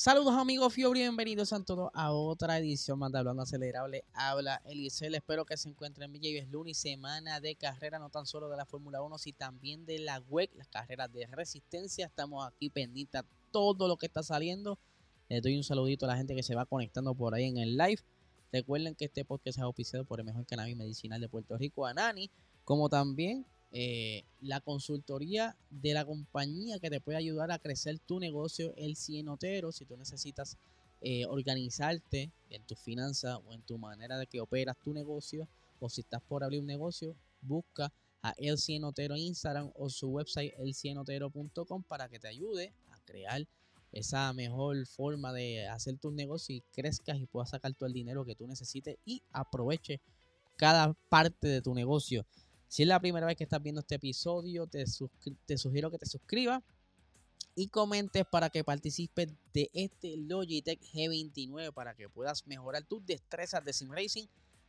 Saludos amigos Fiori, bienvenidos a todos a otra edición más de Hablando Acelerable. Habla Elisel, espero que se encuentren bien. Es lunes, semana de carrera, no tan solo de la Fórmula 1, sino también de la WEC, las carreras de resistencia. Estamos aquí pendientes a todo lo que está saliendo. Les doy un saludito a la gente que se va conectando por ahí en el live. Recuerden que este podcast es auspiciado por el mejor cannabis medicinal de Puerto Rico, Anani, como también eh, la consultoría de la compañía que te puede ayudar a crecer tu negocio, el cienotero, si tú necesitas eh, organizarte en tus finanzas o en tu manera de que operas tu negocio, o si estás por abrir un negocio, busca a El Cienotero en Instagram o su website elcienotero.com para que te ayude a crear esa mejor forma de hacer tus negocios y crezcas y puedas sacar todo el dinero que tú necesites y aproveche cada parte de tu negocio. Si es la primera vez que estás viendo este episodio, te, sugiero que te suscribas y comentes para que participes de este Logitech G29 para que puedas mejorar tus destrezas de sim racing.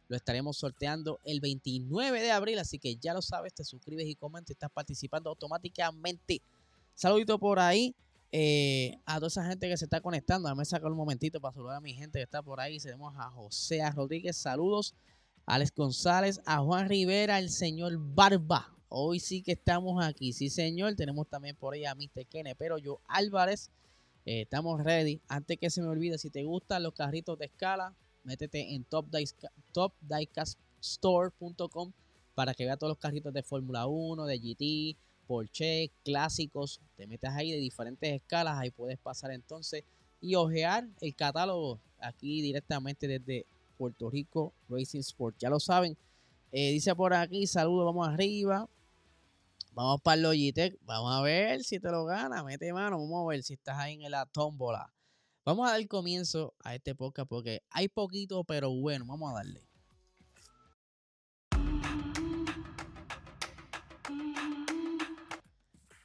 Lo estaremos sorteando el 29 de abril, así que ya lo sabes, te suscribes y comentas, estás participando automáticamente. Saludito por ahí eh, a toda esa gente que se está conectando. Déjame sacar un momentito para saludar a mi gente que está por ahí. Tenemos a José Rodríguez, saludos. Alex González, a Juan Rivera, el señor Barba. Hoy sí que estamos aquí, sí señor. Tenemos también por ahí a Mr. Kene, pero yo Álvarez. Eh, estamos ready. Antes que se me olvide, si te gustan los carritos de escala, métete en topdiecaststore.com para que veas todos los carritos de Fórmula 1, de GT, Porsche, clásicos. Te metes ahí de diferentes escalas, ahí puedes pasar entonces y ojear el catálogo aquí directamente desde Puerto Rico Racing Sport. Ya lo saben. Eh, dice por aquí, saludos, vamos arriba. Vamos para el Logitech. Vamos a ver si te lo gana. Mete mano. Vamos a ver si estás ahí en la tómbola. Vamos a dar comienzo a este podcast porque hay poquito, pero bueno, vamos a darle.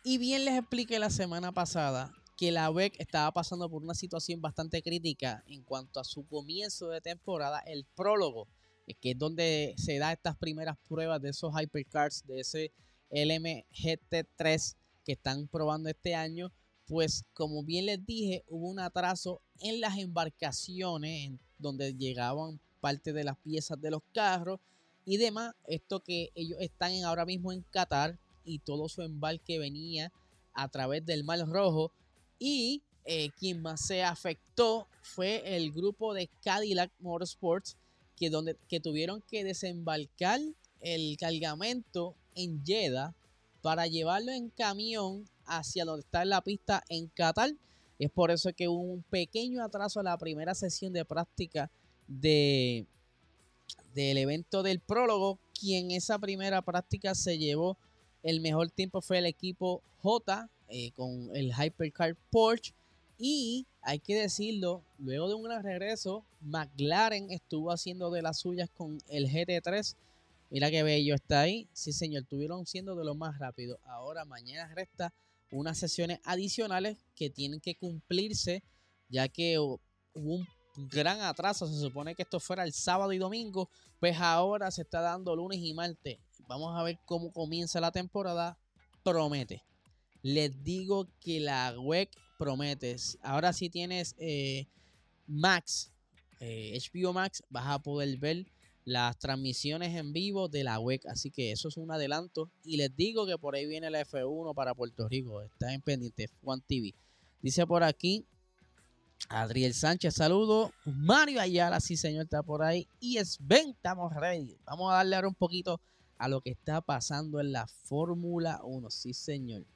Y bien les expliqué la semana pasada que la WEC estaba pasando por una situación bastante crítica en cuanto a su comienzo de temporada, el prólogo, eh, que es donde se da estas primeras pruebas de esos hypercars, de ese LMGT3 que están probando este año, pues como bien les dije, hubo un atraso en las embarcaciones donde llegaban parte de las piezas de los carros y demás. Esto que ellos están ahora mismo en Qatar y todo su embarque venía a través del Mar Rojo y eh, quien más se afectó fue el grupo de Cadillac Motorsports, que, donde, que tuvieron que desembarcar el cargamento en Jeddah para llevarlo en camión hacia donde está la pista en Qatar. Es por eso que hubo un pequeño atraso en la primera sesión de práctica de, del evento del prólogo. Quien esa primera práctica se llevó el mejor tiempo fue el equipo J eh, con el Hypercar Porsche. Y hay que decirlo, luego de un gran regreso, McLaren estuvo haciendo de las suyas con el GT3. Mira qué bello está ahí. Sí, señor, estuvieron siendo de lo más rápido. Ahora, mañana resta unas sesiones adicionales que tienen que cumplirse, ya que hubo un gran atraso. Se supone que esto fuera el sábado y domingo, pues ahora se está dando lunes y martes. Vamos a ver cómo comienza la temporada. Promete les digo que la web promete. Ahora si tienes eh, Max, HBO eh, Max, vas a poder ver las transmisiones en vivo de la web. Así que eso es un adelanto. Y les digo que por ahí viene la F1 para Puerto Rico. Está en pendiente, One TV. Dice por aquí Adriel Sánchez, saludo. Mario Ayala, sí señor, está por ahí. Y es ven, estamos ready. Vamos a darle ahora un poquito a lo que está pasando en la Fórmula 1. Sí señor.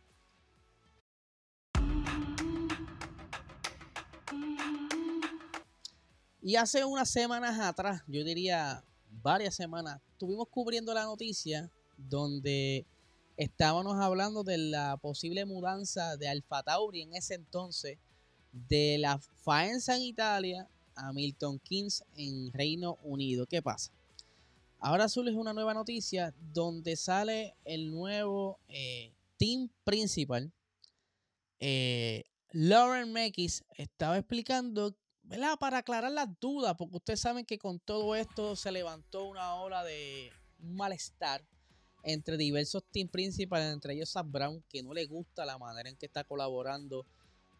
Y hace unas semanas atrás, yo diría varias semanas, estuvimos cubriendo la noticia donde estábamos hablando de la posible mudanza de Alfa Tauri en ese entonces de la Faenza en Italia a Milton Keynes en Reino Unido. ¿Qué pasa? Ahora surge una nueva noticia donde sale el nuevo eh, team principal. Eh, Lauren Mekis estaba explicando, ¿verdad? Para aclarar las dudas, porque ustedes saben que con todo esto se levantó una ola de malestar entre diversos team principales, entre ellos Sam Brown, que no le gusta la manera en que está colaborando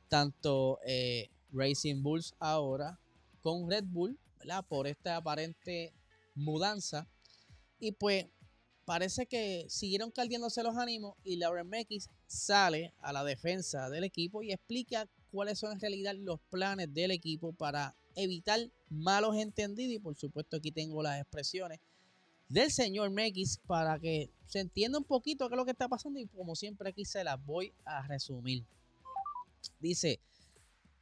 tanto eh, Racing Bulls ahora con Red Bull, ¿verdad? Por esta aparente mudanza. Y pues parece que siguieron caldeándose los ánimos y Lauren Mekis sale a la defensa del equipo y explica cuáles son en realidad los planes del equipo para evitar malos entendidos. Y por supuesto aquí tengo las expresiones del señor Mekis para que se entienda un poquito qué es lo que está pasando y como siempre aquí se las voy a resumir. Dice,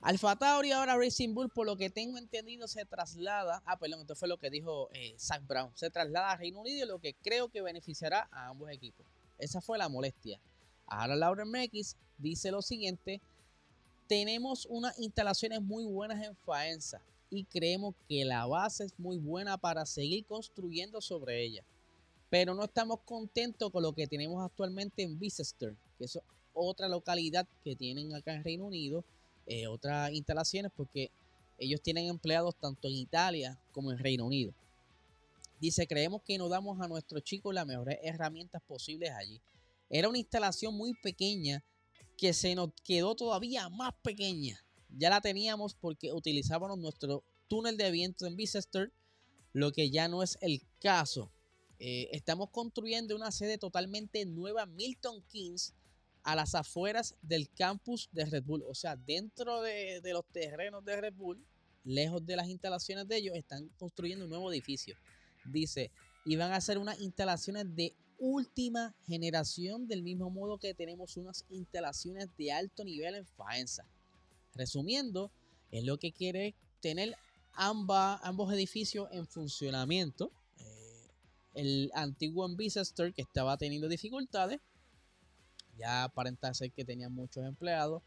Alfa Tauri ahora Racing Bull, por lo que tengo entendido, se traslada. Ah, perdón, esto fue lo que dijo eh, Zach Brown. Se traslada a Reino Unido, lo que creo que beneficiará a ambos equipos. Esa fue la molestia. Ahora Lauren MX dice lo siguiente: Tenemos unas instalaciones muy buenas en Faenza y creemos que la base es muy buena para seguir construyendo sobre ella. Pero no estamos contentos con lo que tenemos actualmente en Bicester, que es otra localidad que tienen acá en Reino Unido eh, otras instalaciones porque ellos tienen empleados tanto en Italia como en Reino Unido. Dice, creemos que nos damos a nuestros chicos las mejores herramientas posibles allí. Era una instalación muy pequeña que se nos quedó todavía más pequeña. Ya la teníamos porque utilizábamos nuestro túnel de viento en Bicester, lo que ya no es el caso. Eh, estamos construyendo una sede totalmente nueva Milton Keynes a las afueras del campus de Red Bull. O sea, dentro de, los terrenos de Red Bull, lejos de las instalaciones de ellos, están construyendo un nuevo edificio. Dice, y van a hacer unas instalaciones de última generación, del mismo modo que tenemos unas instalaciones de alto nivel en Faenza. Resumiendo, es lo que quiere tener ambos edificios en funcionamiento. Eh, el antiguo en Bicester, que estaba teniendo dificultades, ya aparenta ser que tenían muchos empleados,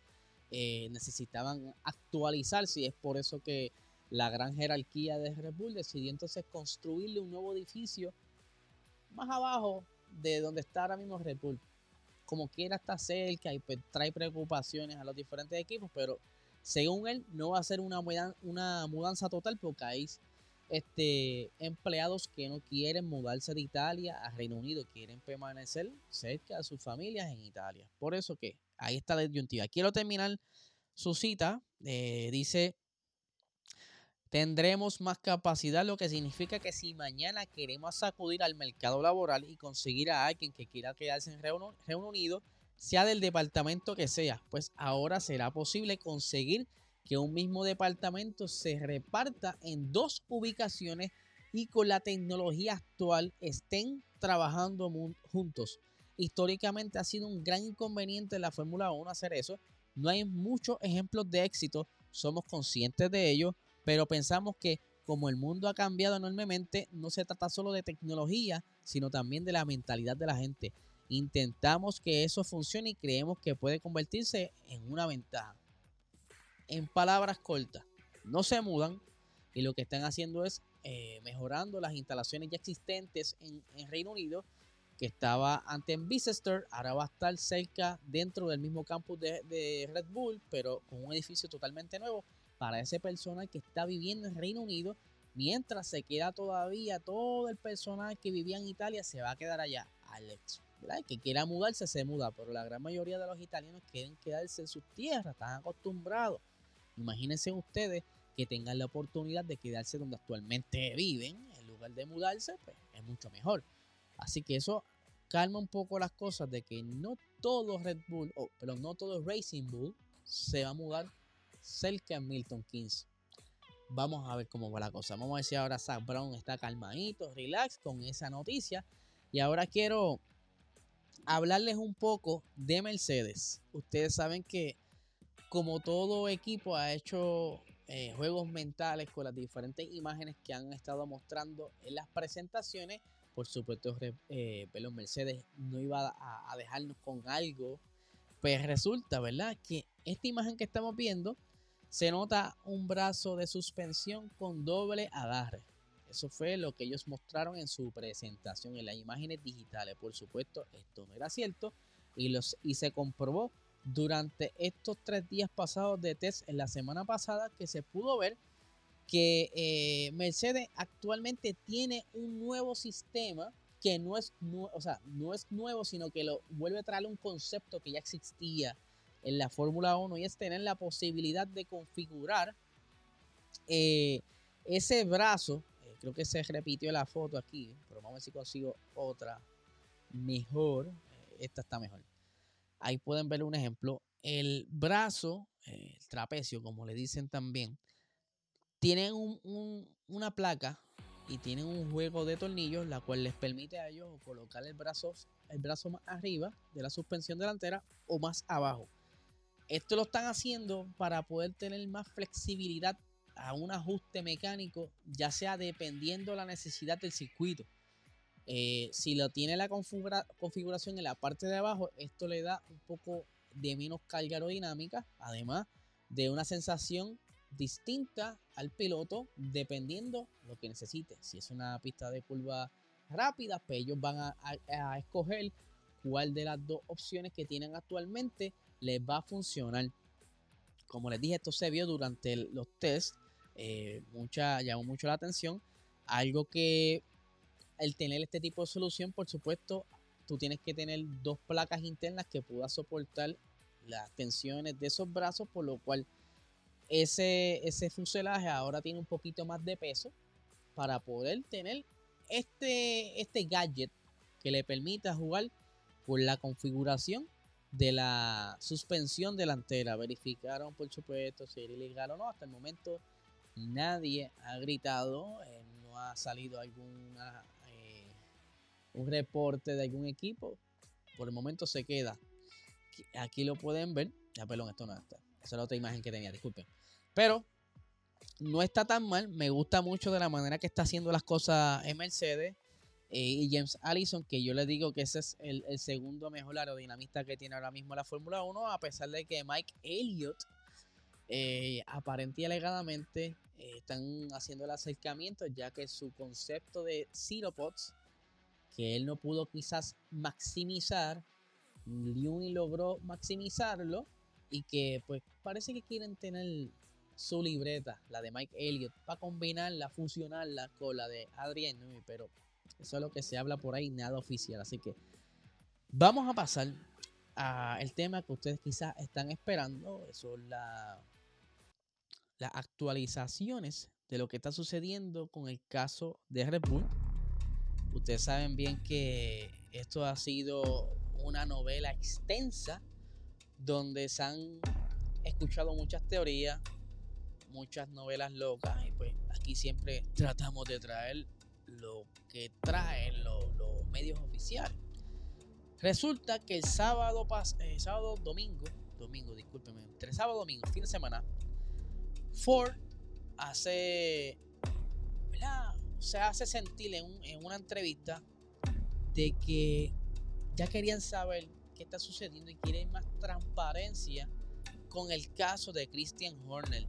eh, necesitaban actualizarse y es por eso que la gran jerarquía de Red Bull decidió entonces construirle un nuevo edificio más abajo de donde está ahora mismo Red Bull. Como quiera está cerca y pues, trae preocupaciones a los diferentes equipos, pero según él no va a ser una, mudanza total porque ahí este, empleados que no quieren mudarse de Italia a Reino Unido, quieren permanecer cerca de sus familias en Italia. Por eso que ahí está la disyuntiva. Quiero terminar su cita. Eh, dice, tendremos más capacidad, lo que significa que si mañana queremos sacudir al mercado laboral y conseguir a alguien que quiera quedarse en Reino Unido, sea del departamento que sea, pues ahora será posible conseguir que un mismo departamento se reparta en dos ubicaciones y con la tecnología actual estén trabajando juntos. Históricamente ha sido un gran inconveniente en la Fórmula 1 hacer eso. No hay muchos ejemplos de éxito, somos conscientes de ello, pero pensamos que como el mundo ha cambiado enormemente, no se trata solo de tecnología, sino también de la mentalidad de la gente. Intentamos que eso funcione y creemos que puede convertirse en una ventaja en palabras cortas, no se mudan y lo que están haciendo es eh, mejorando las instalaciones ya existentes en, Reino Unido, que estaba antes en Bicester, ahora va a estar cerca dentro del mismo campus de, Red Bull, pero con un edificio totalmente nuevo para ese personal que está viviendo en Reino Unido, mientras se queda todavía todo el personal que vivía en Italia se va a quedar allá. Alex, ¿verdad? que quiera mudarse se muda, pero la gran mayoría de los italianos quieren quedarse en sus tierras, están acostumbrados Imagínense ustedes que tengan la oportunidad de quedarse donde actualmente viven, en lugar de mudarse, pues es mucho mejor. Así que eso calma un poco las cosas de que no todo Red Bull, o pero no todo Racing Bull se va a mudar cerca de Milton Keynes. Vamos a ver cómo va la cosa. Vamos a si ahora Zach Brown está calmadito, relax con esa noticia. Y ahora quiero hablarles un poco de Mercedes. Ustedes saben que como todo equipo ha hecho eh, juegos mentales con las diferentes imágenes que han estado mostrando en las presentaciones, por supuesto, eh, Mercedes no iba a, dejarnos con algo. Pues resulta, ¿verdad? Que esta imagen que estamos viendo se nota un brazo de suspensión con doble agarre. Eso fue lo que ellos mostraron en su presentación en las imágenes digitales. Por supuesto, esto no era cierto y, los, y se comprobó durante estos tres días pasados de test en la semana pasada que se pudo ver que eh, Mercedes actualmente tiene un nuevo sistema que no es, o sea, no es nuevo, sino que lo vuelve a traer un concepto que ya existía en la Fórmula 1 y es tener la posibilidad de configurar eh, ese brazo. Eh, creo que se repitió la foto aquí, pero vamos a ver si consigo otra mejor. esta está mejor. Ahí pueden ver un ejemplo. El brazo, el trapecio, como le dicen también, tienen una placa y tienen un juego de tornillos, la cual les permite a ellos colocar el brazo, el brazo más arriba de la suspensión delantera o más abajo. Esto lo están haciendo para poder tener más flexibilidad a un ajuste mecánico, ya sea dependiendo la necesidad del circuito. Eh, si lo tiene la configuración en la parte de abajo, esto le da un poco de menos carga aerodinámica, además de una sensación distinta al piloto dependiendo lo que necesite. Si es una pista de curva rápida, pues ellos van a, escoger cuál de las dos opciones que tienen actualmente les va a funcionar. Como les dije, esto se vio durante los tests. Eh, mucha, llamó mucho la atención. Algo que el tener este tipo de solución, por supuesto, tú tienes que tener dos placas internas que puedan soportar las tensiones de esos brazos, por lo cual ese, ese fuselaje ahora tiene un poquito más de peso para poder tener este, este gadget que le permita jugar por la configuración de la suspensión delantera. Verificaron, por supuesto, si era ilegal o no. Hasta el momento nadie ha gritado, eh, no ha salido alguna eh, un reporte de algún equipo. Por el momento se queda. Aquí lo pueden ver. Ya, perdón, esto no está. Esa es la otra imagen que tenía, disculpen. Pero no está tan mal. Me gusta mucho de la manera que está haciendo las cosas en Mercedes. Eh, y James Allison, que yo le digo que ese es el, segundo mejor aerodinamista que tiene ahora mismo la Fórmula 1, a pesar de que Mike Elliott, eh, aparente y alegadamente, eh, están haciendo el acercamiento, ya que su concepto de Zero Pods, que él no pudo quizás maximizar, Liuni logró maximizarlo y que pues parece que quieren tener su libreta, la de Mike Elliott, para combinarla, fusionarla con la de Adrian Newey, pero eso es lo que se habla por ahí, nada oficial. Así que vamos a pasar al tema que ustedes quizás están esperando, son la, las actualizaciones de lo que está sucediendo con el caso de Red Bull. Ustedes saben bien que esto ha sido una novela extensa donde se han escuchado muchas teorías, muchas novelas locas y pues aquí siempre tratamos de traer lo que traen los, medios oficiales. Resulta que el sábado, eh, sábado, domingo, domingo, discúlpeme, entre sábado y domingo, fin de semana, Ford hace, Se hace sentir en, en una entrevista de que ya querían saber qué está sucediendo y quieren más transparencia con el caso de Christian Horner.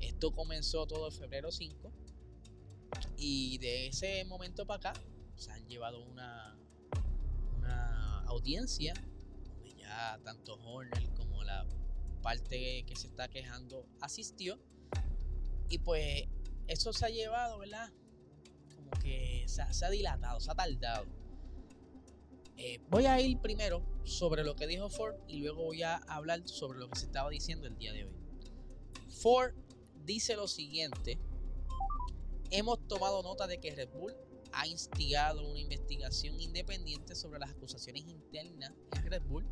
Esto comenzó todo en febrero 5 y de ese momento para acá se han llevado una, una audiencia donde ya tanto Horner como la parte que se está quejando asistió y pues eso se ha llevado, ¿verdad? Como que se ha, dilatado, se ha tardado. Eh, voy a ir primero sobre lo que dijo Ford y luego voy a hablar sobre lo que se estaba diciendo el día de hoy. Ford dice lo siguiente. Hemos tomado nota de que Red Bull ha instigado una investigación independiente sobre las acusaciones internas en Red Bull.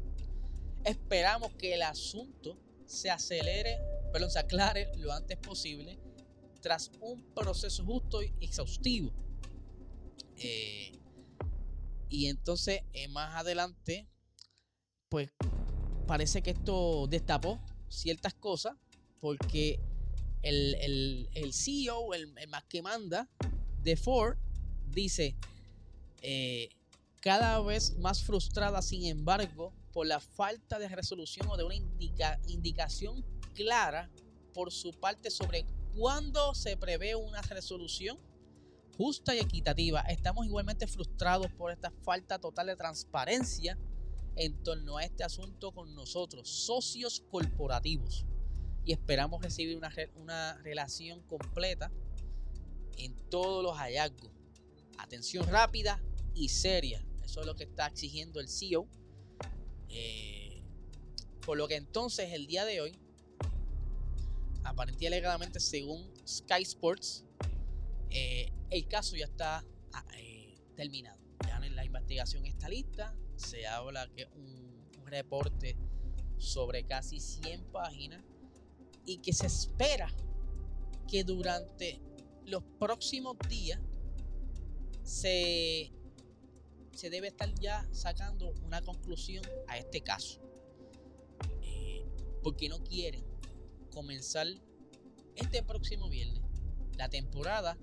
Esperamos que el asunto se acelere, pero se aclare lo antes posible tras un proceso justo y exhaustivo. Eh, y entonces, eh, más adelante, pues parece que esto destapó ciertas cosas porque el, CEO, el, más que manda de Ford, dice, eh, cada vez más frustrada, sin embargo, por la falta de resolución o de una indicación clara por su parte sobre cuándo se prevé una resolución justa y equitativa. Estamos igualmente frustrados por esta falta total de transparencia en torno a este asunto con nosotros, socios corporativos. Y esperamos recibir una, una relación completa en todos los hallazgos. Atención rápida y seria. Eso es lo que está exigiendo el CEO. Eh, por lo que entonces el día de hoy, aparentemente según Sky Sports, eh, el caso ya está ah, eh, terminado. Ya la investigación está lista. Se habla que un, un reporte sobre casi 100 páginas y que se espera que durante los próximos días se, se debe estar ya sacando una conclusión a este caso. Eh, porque no quieren comenzar este próximo viernes la temporada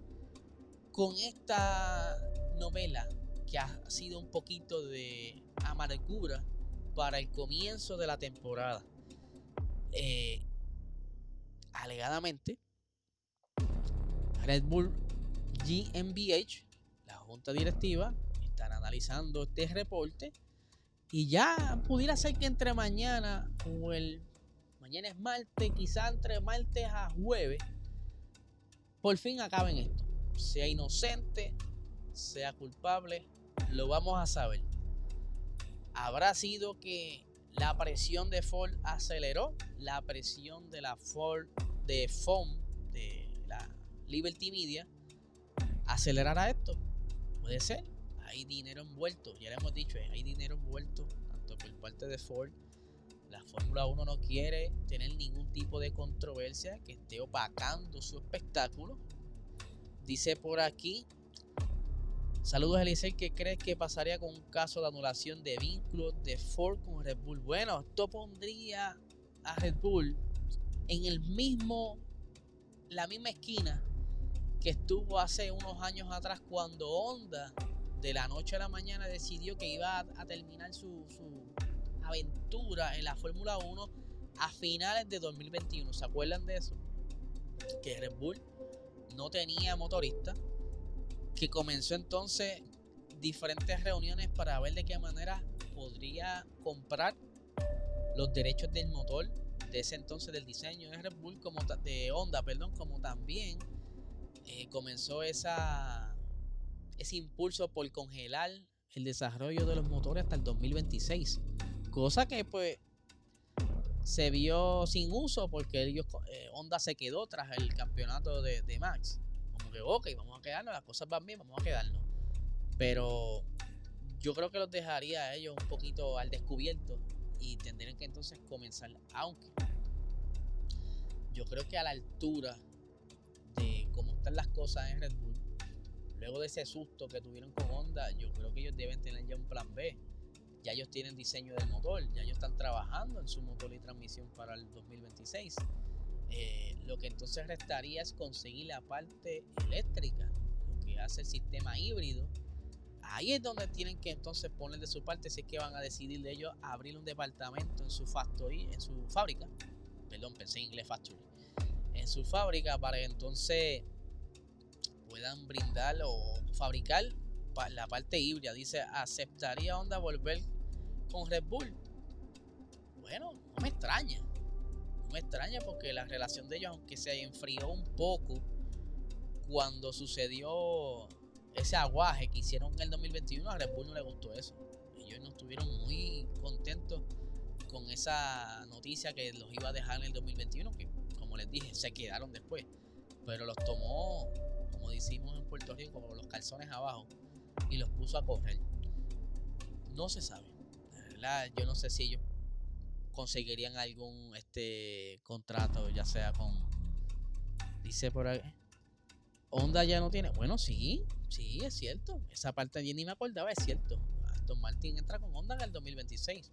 con esta novela que ha sido un poquito de amargura para el comienzo de la temporada. Eh, alegadamente, Red Bull GmbH, la junta directiva, están analizando este reporte y ya pudiera ser que entre mañana o el mañana es martes, quizá entre martes a jueves, por fin acaben esto. Sea inocente, sea culpable, lo vamos a saber. Habrá sido que la presión de Ford aceleró, la presión de la Ford de FOM, de la Liberty Media, acelerará esto. Puede ser. Hay dinero envuelto, ya le hemos dicho, hay dinero envuelto, tanto por parte de Ford. La Fórmula 1 no quiere tener ningún tipo de controversia que esté opacando su espectáculo. Dice por aquí, saludos Elisei, ¿qué crees que pasaría con un caso de anulación de vínculos de Ford con Red Bull? Bueno, esto pondría a Red Bull en el mismo, la misma esquina que estuvo hace unos años atrás cuando Honda de la noche a la mañana decidió que iba a, terminar su, aventura en la Fórmula 1 a finales de 2021. ¿Se acuerdan de eso? Que Red Bull no tenía motorista, que comenzó entonces diferentes reuniones para ver de qué manera podría comprar los derechos del motor de ese entonces del diseño de Red Bull como de Honda, perdón, como también eh, comenzó esa, ese impulso por congelar el desarrollo de los motores hasta el 2026. Cosa que pues se vio sin uso porque ellos, eh, Honda se quedó tras el campeonato de, de, Max. Que, ok, vamos a quedarnos, las cosas van bien, vamos a quedarnos. Pero yo creo que los dejaría a ellos un poquito al descubierto y tendrían que entonces comenzar. Aunque yo creo que a la altura de cómo están las cosas en Red Bull, luego de ese susto que tuvieron con Honda, yo creo que ellos deben tener ya un plan B. Ya ellos tienen diseño del motor, ya ellos están trabajando en su motor y transmisión para el 2026. Eh, lo que entonces restaría es conseguir la parte eléctrica, lo que hace el sistema híbrido. Ahí es donde tienen que entonces poner de su parte si es que van a decidir de ellos abrir un departamento en su factory, en su fábrica. Perdón, pensé en inglés factory en su fábrica para que entonces puedan brindar o fabricar la parte híbrida. Dice, ¿aceptaría Honda volver con Red Bull? Bueno, no me extraña. Extraña porque la relación de ellos, aunque se enfrió un poco cuando sucedió ese aguaje que hicieron en el 2021, a Red no le gustó eso. Ellos no estuvieron muy contentos con esa noticia que los iba a dejar en el 2021, que les dije, se quedaron después. Pero los tomó, como decimos en Puerto Rico, como los calzones abajo y los puso a correr. No se sabe. verdad, yo no sé si ellos conseguirían algún este contrato, ya sea con. Dice por ahí. Honda ya no tiene. Bueno, sí, sí, es cierto. Esa parte yo ni me acordaba, es cierto. Aston Martin entra con Honda en el 2026.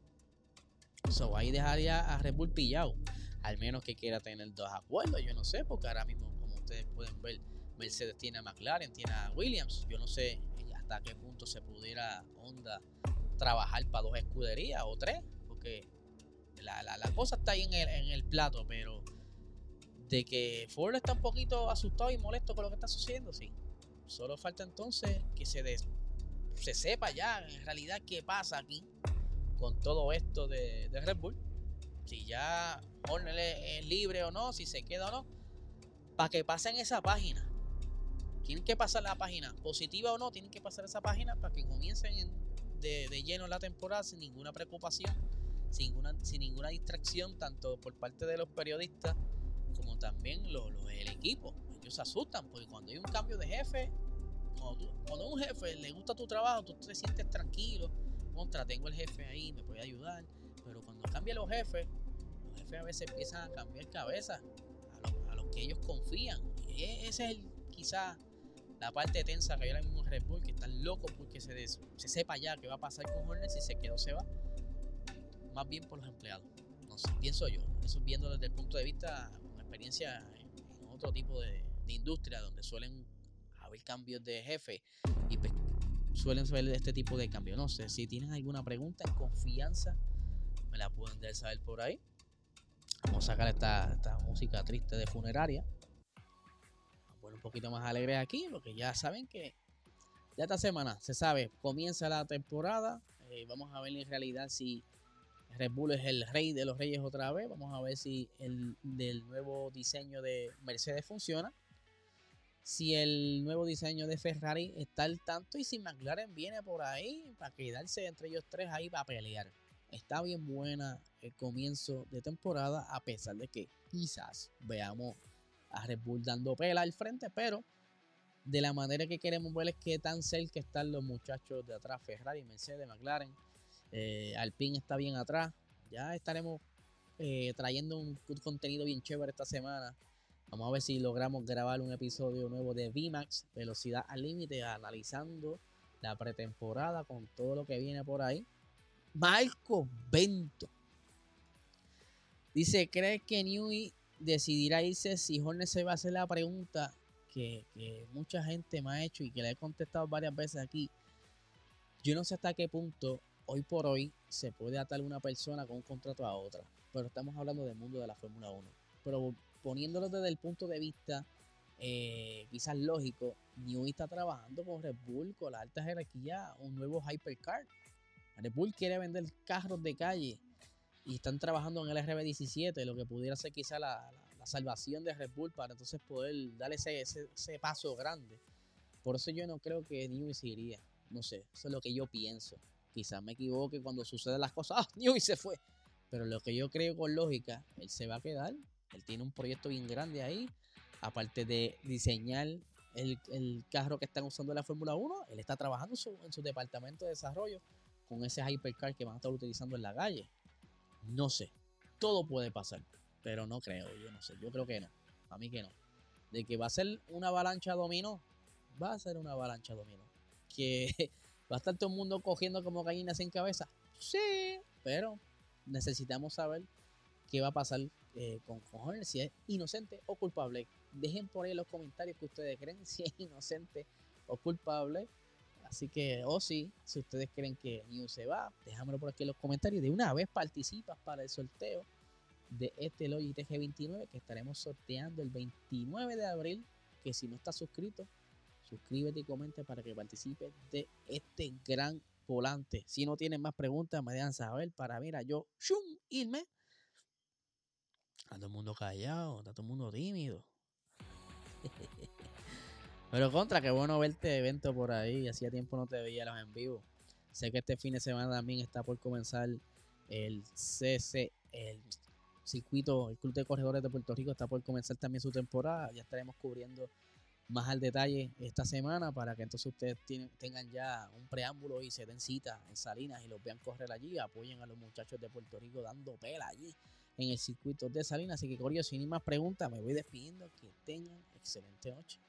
So ahí dejaría a Red Bull pillado al menos que quiera tener dos acuerdos, yo no sé, porque ahora mismo, como ustedes pueden ver, Mercedes tiene a McLaren, tiene a Williams, yo no sé hasta qué punto se pudiera Honda trabajar para dos escuderías o tres, porque la, cosa está ahí en el, en el plato, pero de que Ford está un poquito asustado y molesto con lo que está sucediendo, sí. Solo falta entonces que se, se sepa ya en realidad qué pasa aquí con todo esto de, Red Bull. Si ya Horner es libre o no, si se queda o no. Para que pasen esa página. Tienen que pasar la página, positiva o no, tienen que pasar esa página para que comiencen de, lleno la temporada sin ninguna preocupación, sin ninguna, sin ninguna distracción, tanto por parte de los periodistas como también los, el equipo. Ellos se asustan porque cuando hay un cambio de jefe, cuando, a un jefe le gusta tu trabajo, tú te sientes tranquilo. Contra, tengo el jefe ahí, me puede ayudar. Pero cuando cambian los jefes, los jefes a veces empiezan a cambiar cabeza a los, que ellos confían. Y e, ese es el, quizás la parte tensa que hay ahora mismo en Red Bull, que están locos porque se, se sepa ya qué va a pasar con Horner si se quedó se va. Más bien por los empleados. Sé, pienso yo. Eso viendo desde el punto de vista, una experiencia en, otro tipo de, de industria donde suelen haber cambios de jefe y pues, suelen ser este tipo de cambios. No sé, si tienen alguna pregunta en confianza, me la pueden dar saber por ahí. Vamos a sacar esta, esta música triste de funeraria. Vamos a poner un poquito más alegre aquí, porque ya saben que ya esta semana se sabe, comienza la temporada. Eh, vamos a ver en realidad si Red Bull es el rey de los reyes otra vez. Vamos a ver si el del nuevo diseño de Mercedes funciona si el nuevo diseño de Ferrari está al tanto y si McLaren viene por ahí para quedarse entre ellos tres ahí para pelear. Está bien buena el comienzo de temporada a pesar de que quizás veamos a Red Bull dando pela al frente, pero de la manera que queremos ver es que tan cerca están los muchachos de atrás, Ferrari, Mercedes, McLaren. Eh, Alpine está bien atrás. Ya estaremos eh, trayendo un contenido bien chévere esta semana Vamos a ver si logramos grabar un episodio nuevo de VMAX, Velocidad al Límite, analizando la pretemporada con todo lo que viene por ahí. Marco Bento dice: ¿Crees que Newey decidirá irse si Hornet se va a hacer la pregunta que, mucha gente me ha hecho y que le he contestado varias veces aquí? Yo no sé hasta qué punto hoy por hoy se puede atar una persona con un contrato a otra, pero estamos hablando del mundo de la Fórmula 1. Pero poniéndolo desde el punto de vista eh, quizás lógico, Newey está trabajando con Red Bull, con la alta jerarquía, un nuevo hypercar. Red Bull quiere vender carros de calle y están trabajando en el RB17, lo que pudiera ser quizás la, salvación de Red Bull para entonces poder darle ese, paso grande. Por eso yo no creo que Newey se. No sé, eso es lo que yo pienso. Quizás me equivoque cuando suceden las cosas. ¡Ah! Newey se fue. Pero lo que yo creo con lógica, él se va a quedar él tiene un proyecto bien grande ahí. Aparte de diseñar el, carro que están usando en la Fórmula 1, él está trabajando en su departamento de desarrollo con ese hypercar que van a estar utilizando en la calle. No sé, todo puede pasar, pero no creo, yo no sé, yo creo que no, a mí que no. De que va a ser una avalancha dominó, va a ser una avalancha dominó. Que va a estar todo el mundo cogiendo como gallinas sin cabeza, sí, pero necesitamos saber qué va a pasar eh, con, con si es inocente o culpable. Dejen por ahí en los comentarios que ustedes creen si es inocente o culpable. Así que, o si ustedes creen que New se va, déjamelo por aquí en los comentarios. De una vez participas para el sorteo de este Logitech G29 que estaremos sorteando el 29 de abril. Que si no estás suscrito, suscríbete y comente para que participes de este gran volante. Si no tienen más preguntas, me dejan saber para, mira, yo, shum, irme Está todo el mundo callado, está todo el mundo tímido. Pero contra, qué bueno verte evento por ahí. Hacía tiempo no te veía los en vivo. Sé que este fin de semana también está por comenzar el CC, el circuito, el Club de Corredores de Puerto Rico está por comenzar también su temporada. Ya estaremos cubriendo más al detalle esta semana para que entonces ustedes tengan ya un preámbulo y se den cita en Salinas y los vean correr allí. Apoyen a los muchachos de Puerto Rico dando pela allí en el circuito de Salinas. Así que, Corillo, sin más preguntas, me voy despidiendo. Que tengan excelente noche.